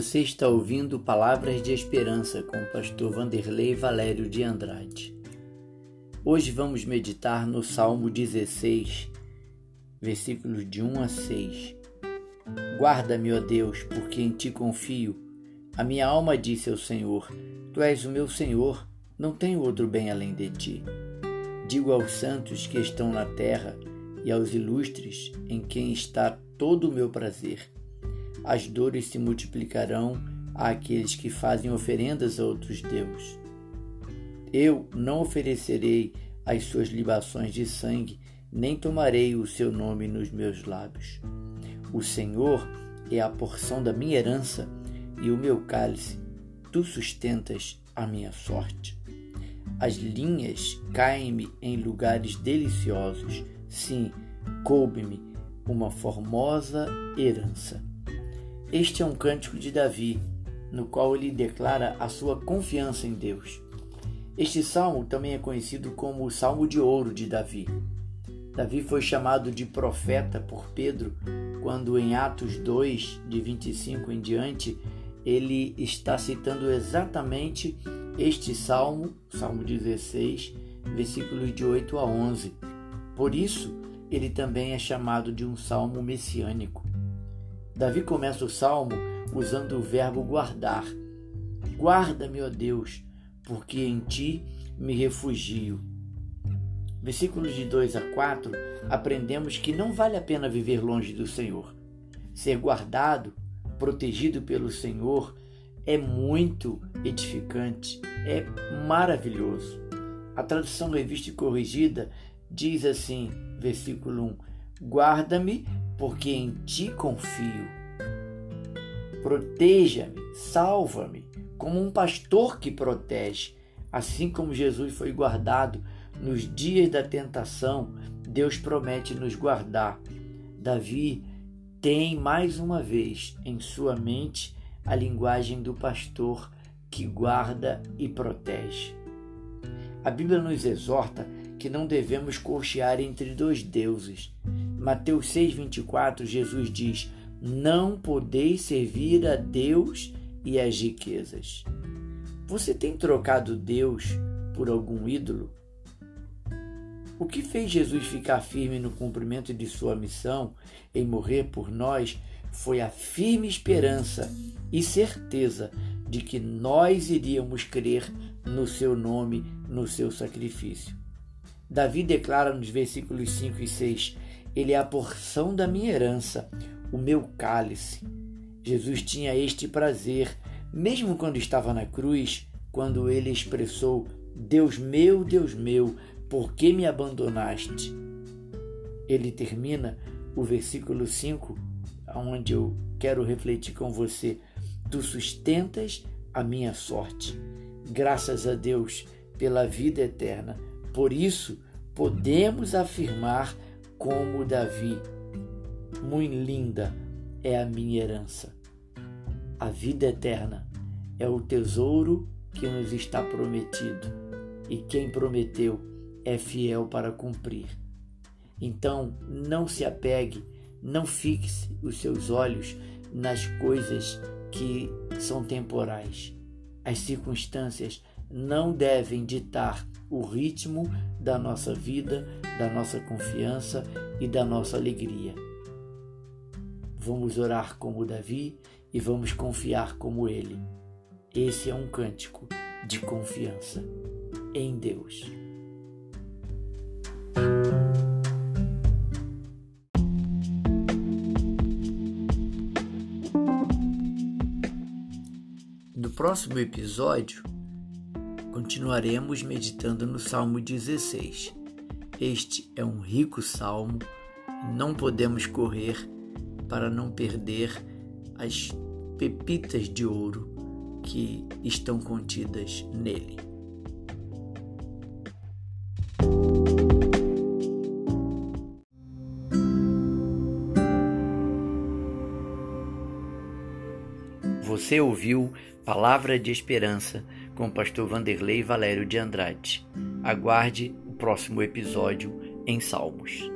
Você está ouvindo Palavras de Esperança com o pastor Vanderlei Valério de Andrade. Hoje vamos meditar no Salmo 16, versículos de 1 a 6. Guarda-me, ó Deus, porque em ti confio. A minha alma disse ao Senhor: Tu és o meu Senhor, não tenho outro bem além de ti. Digo aos santos que estão na terra e aos ilustres em quem está todo o meu prazer as dores se multiplicarão àqueles que fazem oferendas a outros deuses. Eu não oferecerei as suas libações de sangue, nem tomarei o seu nome nos meus lábios. O Senhor é a porção da minha herança e o meu cálice. Tu sustentas a minha sorte. As linhas caem-me em lugares deliciosos. Sim, coube-me uma formosa herança. Este é um cântico de Davi, no qual ele declara a sua confiança em Deus. Este salmo também é conhecido como o Salmo de Ouro de Davi. Davi foi chamado de profeta por Pedro quando, em Atos 2, de 25 em diante, ele está citando exatamente este salmo, Salmo 16, versículos de 8 a 11. Por isso, ele também é chamado de um salmo messiânico. Davi começa o salmo usando o verbo guardar. Guarda-me, ó Deus, porque em ti me refugio. Versículos de 2 a 4, aprendemos que não vale a pena viver longe do Senhor. Ser guardado, protegido pelo Senhor, é muito edificante, é maravilhoso. A tradução revista e corrigida diz assim, versículo 1: Guarda-me porque em ti confio. Proteja-me, salva-me, como um pastor que protege. Assim como Jesus foi guardado nos dias da tentação, Deus promete nos guardar. Davi tem mais uma vez em sua mente a linguagem do pastor que guarda e protege. A Bíblia nos exorta que não devemos cochear entre dois deuses. Mateus 6,24, Jesus diz: Não podeis servir a Deus e as riquezas. Você tem trocado Deus por algum ídolo? O que fez Jesus ficar firme no cumprimento de sua missão em morrer por nós foi a firme esperança e certeza de que nós iríamos crer no seu nome, no seu sacrifício. Davi declara nos versículos 5 e 6: Ele é a porção da minha herança, o meu cálice. Jesus tinha este prazer, mesmo quando estava na cruz, quando ele expressou: Deus meu, Deus meu, por que me abandonaste? Ele termina o versículo 5, onde eu quero refletir com você: Tu sustentas a minha sorte. Graças a Deus pela vida eterna por isso, podemos afirmar, como Davi: Muito linda é a minha herança. A vida eterna é o tesouro que nos está prometido, e quem prometeu é fiel para cumprir. Então, não se apegue, não fixe os seus olhos nas coisas que são temporais. As circunstâncias não devem ditar o ritmo da nossa vida, da nossa confiança e da nossa alegria. Vamos orar como Davi e vamos confiar como ele. Esse é um cântico de confiança em Deus. No próximo episódio, continuaremos meditando no Salmo 16. Este é um rico salmo, não podemos correr para não perder as pepitas de ouro que estão contidas nele. Você ouviu Palavra de Esperança com o pastor Vanderlei Valério de Andrade. Aguarde o próximo episódio em Salmos.